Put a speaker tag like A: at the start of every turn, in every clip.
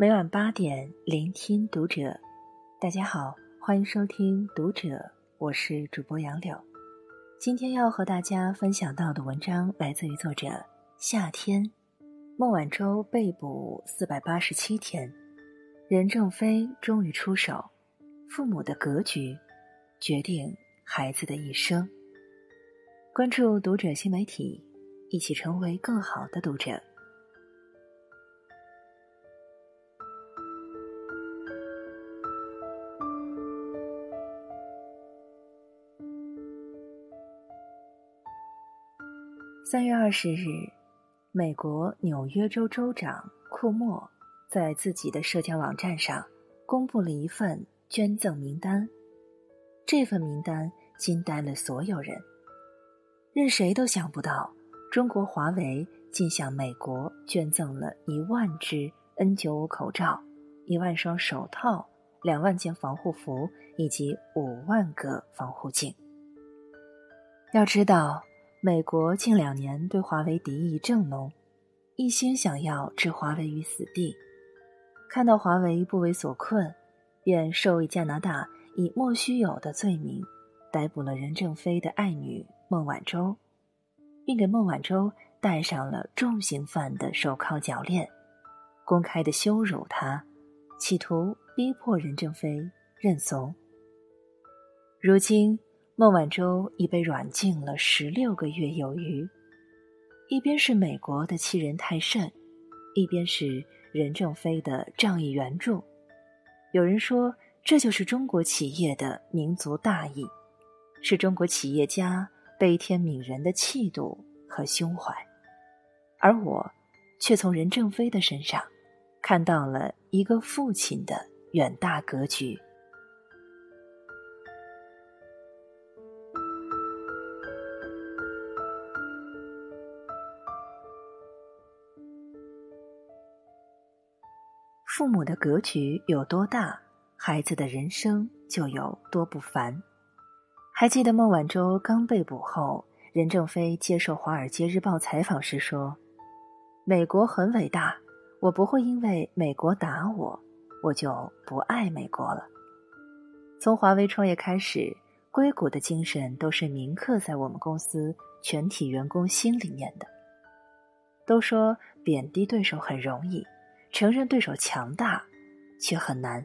A: 每晚八点，聆听读者。大家好，欢迎收听《读者》，我是主播杨柳。今天要和大家分享到的文章来自于作者夏天。孟晚舟被捕四百八十七天，任正非终于出手，父母的格局决定孩子的一生。关注《读者》新媒体，一起成为更好的读者。三月二十日，美国纽约州州长库莫在自己的社交网站上公布了一份捐赠名单。这份名单惊呆了所有人，任谁都想不到，中国华为竟向美国捐赠了一万只 N95 口罩、一万双手套、两万件防护服以及五万个防护镜。要知道。美国近两年对华为敌意正浓，一心想要置华为于死地。看到华为不为所困，便授意加拿大以莫须有的罪名逮捕了任正非的爱女孟晚舟，并给孟晚舟戴上了重刑犯的手铐脚链，公开的羞辱他，企图逼迫任正非认怂。如今。孟晚舟已被软禁了十六个月有余，一边是美国的欺人太甚，一边是任正非的仗义援助。有人说，这就是中国企业的民族大义，是中国企业家悲天悯人的气度和胸怀。而我，却从任正非的身上，看到了一个父亲的远大格局。父母的格局有多大，孩子的人生就有多不凡。还记得孟晚舟刚被捕后，任正非接受《华尔街日报》采访时说：“美国很伟大，我不会因为美国打我，我就不爱美国了。”从华为创业开始，硅谷的精神都是铭刻在我们公司全体员工心里面的。都说贬低对手很容易。承认对手强大，却很难，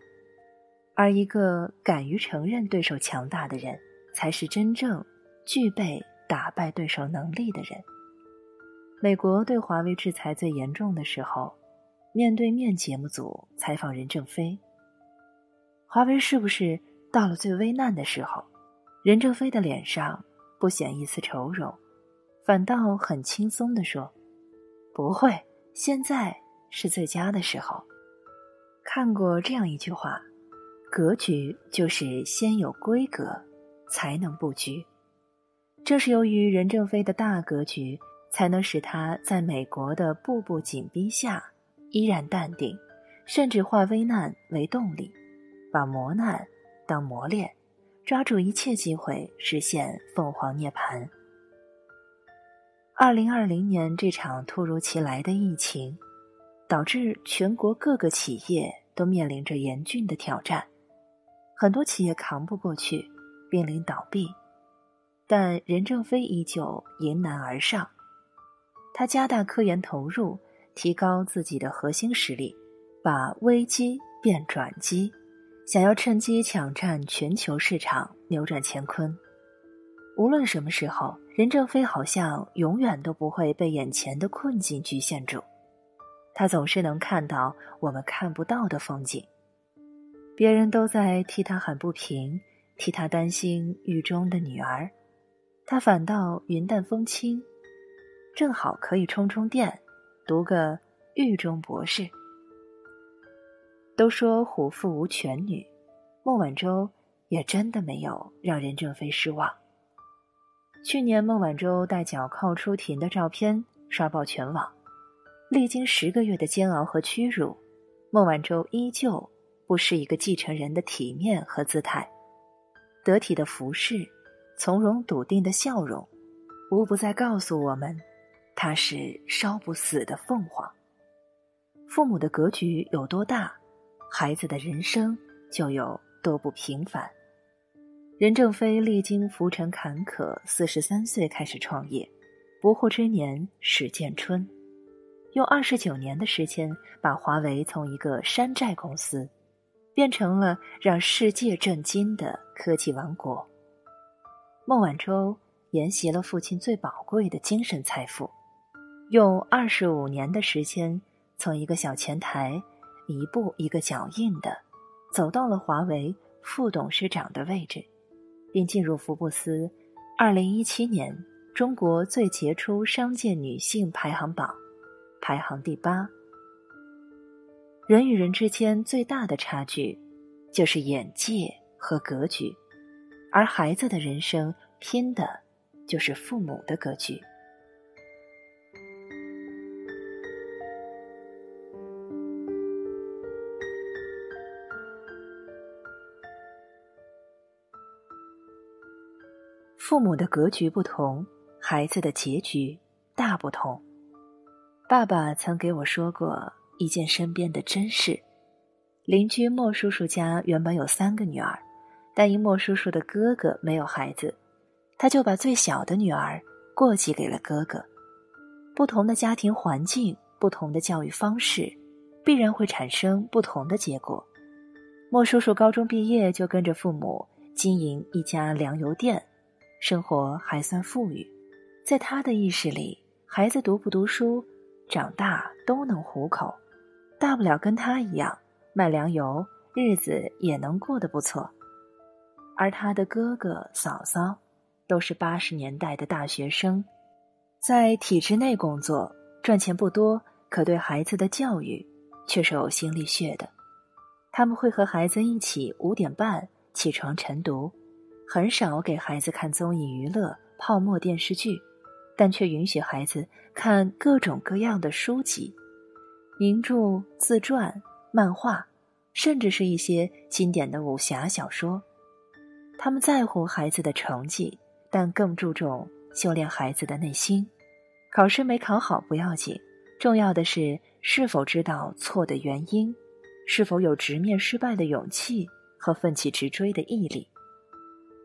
A: 而一个敢于承认对手强大的人，才是真正具备打败对手能力的人。美国对华为制裁最严重的时候，面对面节目组采访任正非：“华为是不是到了最危难的时候？”任正非的脸上不显一丝愁容，反倒很轻松地说：“不会，现在。”是最佳的时候。看过这样一句话：“格局就是先有规格，才能布局。”正是由于任正非的大格局，才能使他在美国的步步紧逼下依然淡定，甚至化危难为动力，把磨难当磨练，抓住一切机会实现凤凰涅槃。二零二零年这场突如其来的疫情。导致全国各个企业都面临着严峻的挑战，很多企业扛不过去，濒临倒闭。但任正非依旧迎难而上，他加大科研投入，提高自己的核心实力，把危机变转机，想要趁机抢占全球市场，扭转乾坤。无论什么时候，任正非好像永远都不会被眼前的困境局限住。他总是能看到我们看不到的风景，别人都在替他喊不平，替他担心狱中的女儿，他反倒云淡风轻，正好可以充充电，读个狱中博士。都说虎父无犬女，孟晚舟也真的没有让任正非失望。去年孟晚舟带脚铐出庭的照片刷爆全网。历经十个月的煎熬和屈辱，孟晚舟依旧不失一个继承人的体面和姿态，得体的服饰，从容笃定的笑容，无不在告诉我们，她是烧不死的凤凰。父母的格局有多大，孩子的人生就有多不平凡。任正非历经浮沉坎坷，四十三岁开始创业，不惑之年始见春，用二十九年的时间，把华为从一个山寨公司，变成了让世界震惊的科技王国。孟晚舟沿袭了父亲最宝贵的精神财富，用二十五年的时间，从一个小前台，一步一个脚印的，走到了华为副董事长的位置。并进入福布斯二零一七年中国最杰出商界女性排行榜，排行第八。人与人之间最大的差距，就是眼界和格局，而孩子的人生拼的，就是父母的格局。父母的格局不同，孩子的结局大不同。爸爸曾给我说过一件身边的真事：邻居莫叔叔家原本有三个女儿，但因莫叔叔的哥哥没有孩子，他就把最小的女儿过继给了哥哥。不同的家庭环境，不同的教育方式，必然会产生不同的结果。莫叔叔高中毕业就跟着父母经营一家粮油店。生活还算富裕，在他的意识里，孩子读不读书，长大都能糊口，大不了跟他一样卖粮油，日子也能过得不错。而他的哥哥嫂嫂都是八十年代的大学生，在体制内工作，赚钱不多，可对孩子的教育却是呕心沥血的。他们会和孩子一起五点半起床晨读。很少给孩子看综艺娱乐、泡沫电视剧，但却允许孩子看各种各样的书籍、名著、自传、漫画，甚至是一些经典的武侠小说。他们在乎孩子的成绩，但更注重修炼孩子的内心。考试没考好不要紧，重要的是是否知道错的原因，是否有直面失败的勇气和奋起直追的毅力。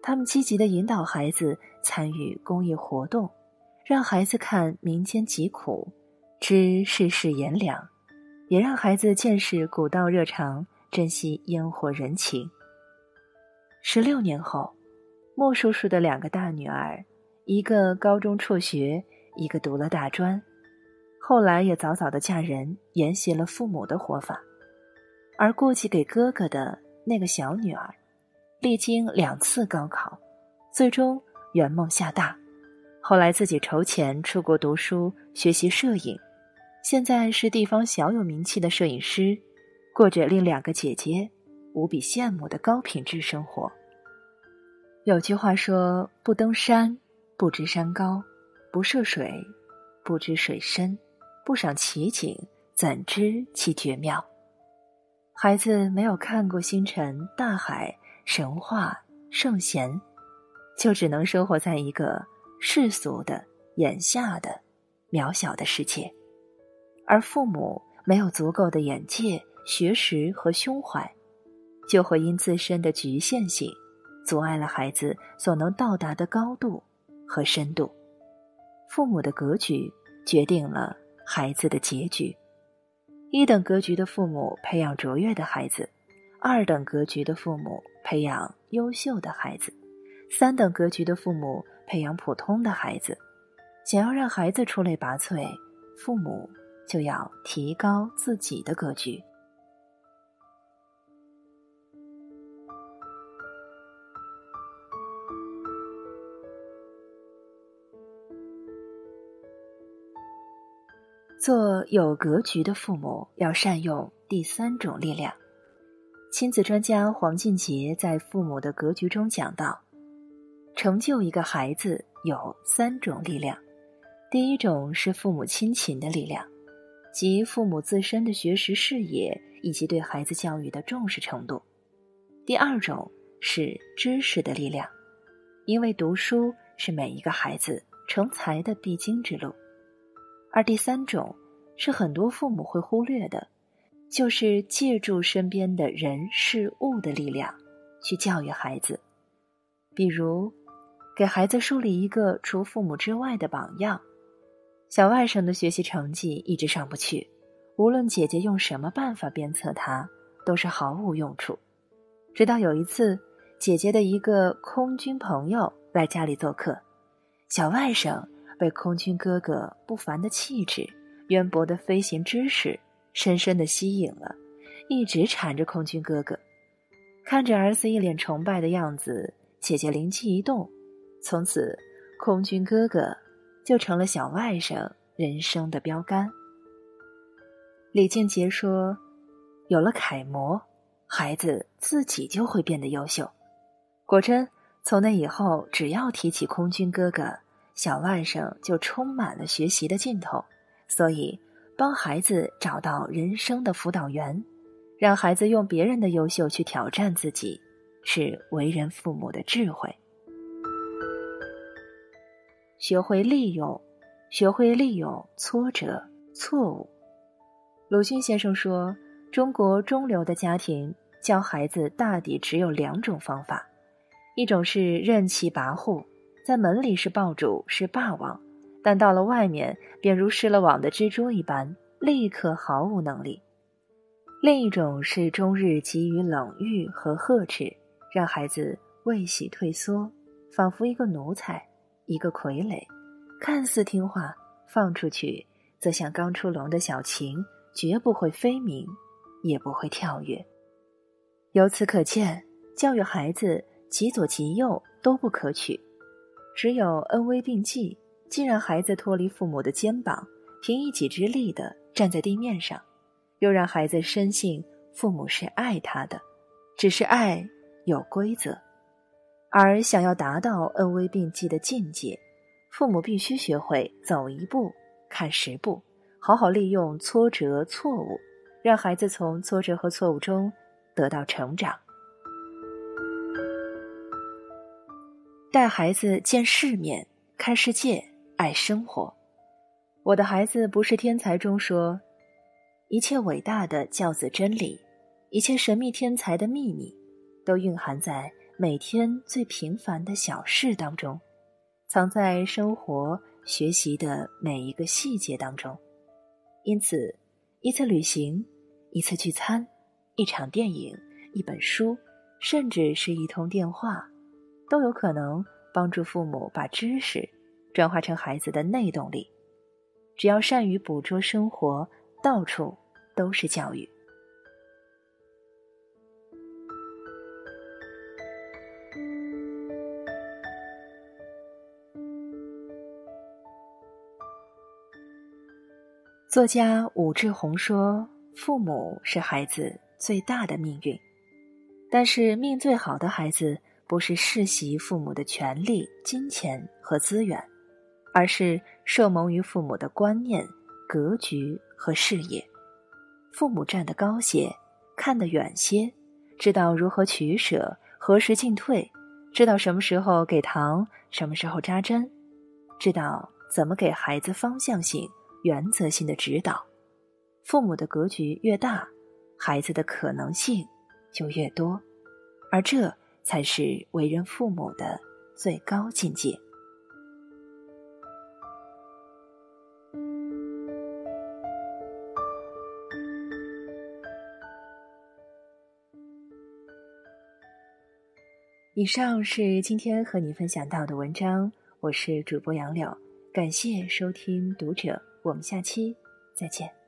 A: 他们积极的引导孩子参与公益活动，让孩子看民间疾苦，知世事炎凉，也让孩子见识古道热肠，珍惜烟火人情。十六年后，莫叔叔的两个大女儿，一个高中辍学，一个读了大专，后来也早早的嫁人，沿袭了父母的活法，而过继给哥哥的那个小女儿。历经两次高考，最终圆梦厦大，后来自己筹钱出国读书学习摄影，现在是地方小有名气的摄影师，过着令两个姐姐无比羡慕的高品质生活。有句话说：“不登山，不知山高；不涉水，不知水深；不赏奇景，怎知其绝妙？”孩子没有看过星辰大海。神话圣贤，就只能生活在一个世俗的、眼下的、渺小的世界，而父母没有足够的眼界、学识和胸怀，就会因自身的局限性，阻碍了孩子所能到达的高度和深度。父母的格局决定了孩子的结局。一等格局的父母培养卓越的孩子，二等格局的父母。培养优秀的孩子，三等格局的父母培养普通的孩子。想要让孩子出类拔萃，父母就要提高自己的格局。做有格局的父母，要善用第三种力量。亲子专家黄俊杰在《父母的格局》中讲到，成就一个孩子有三种力量。第一种是父母亲情的力量，即父母自身的学识视野以及对孩子教育的重视程度。第二种是知识的力量，因为读书是每一个孩子成才的必经之路。而第三种是很多父母会忽略的，就是借助身边的人事物的力量去教育孩子，比如给孩子树立一个除父母之外的榜样。小外甥的学习成绩一直上不去，无论姐姐用什么办法鞭策他，都是毫无用处。直到有一次，姐姐的一个空军朋友来家里做客，小外甥被空军哥哥不凡的气质、渊博的飞行知识深深的吸引了，一直缠着空军哥哥。看着儿子一脸崇拜的样子，姐姐灵机一动，从此空军哥哥。就成了小外甥人生的标杆。李静杰说：“有了楷模，孩子自己就会变得优秀。”果真，从那以后，只要提起空军哥哥，小外甥就充满了学习的劲头。所以，帮孩子找到人生的辅导员，让孩子用别人的优秀去挑战自己，是为人父母的智慧。学会利用，学会利用挫折、错误。鲁迅先生说：“中国中流的家庭教孩子大抵只有两种方法，一种是任其跋扈，在门里是爆主是霸王，但到了外面便如失了网的蜘蛛一般，立刻毫无能力；另一种是终日给予冷遇和呵斥，让孩子未喜退缩，仿佛一个奴才。”一个傀儡，看似听话，放出去则像刚出笼的小禽，绝不会飞鸣，也不会跳跃。由此可见，教育孩子极左极右都不可取，只有恩威并济，既让孩子脱离父母的肩膀，凭一己之力的站在地面上，又让孩子深信父母是爱他的，只是爱有规则。而想要达到恩威并济的境界，父母必须学会走一步看十步，好好利用挫折、错误，让孩子从挫折和错误中得到成长。带孩子见世面、看世界、爱生活。我的孩子不是天才中说，一切伟大的教子真理，一切神秘天才的秘密，都蕴含在。每天最平凡的小事当中，藏在生活学习的每一个细节当中。因此，一次旅行，一次聚餐，一场电影，一本书，甚至是一通电话，都有可能帮助父母把知识转化成孩子的内动力。只要善于捕捉生活，到处都是教育。作家武志红说：“父母是孩子最大的命运，但是命最好的孩子不是世袭父母的权利、金钱和资源，而是受蒙于父母的观念、格局和事业。父母站得高些，看得远些，知道如何取舍，何时进退，知道什么时候给糖，什么时候扎针，知道怎么给孩子方向性。”原则性的指导，父母的格局越大，孩子的可能性就越多，而这才是为人父母的最高境界。以上是今天和你分享到的文章，我是主播杨柳，感谢收听读者。我们下期再见。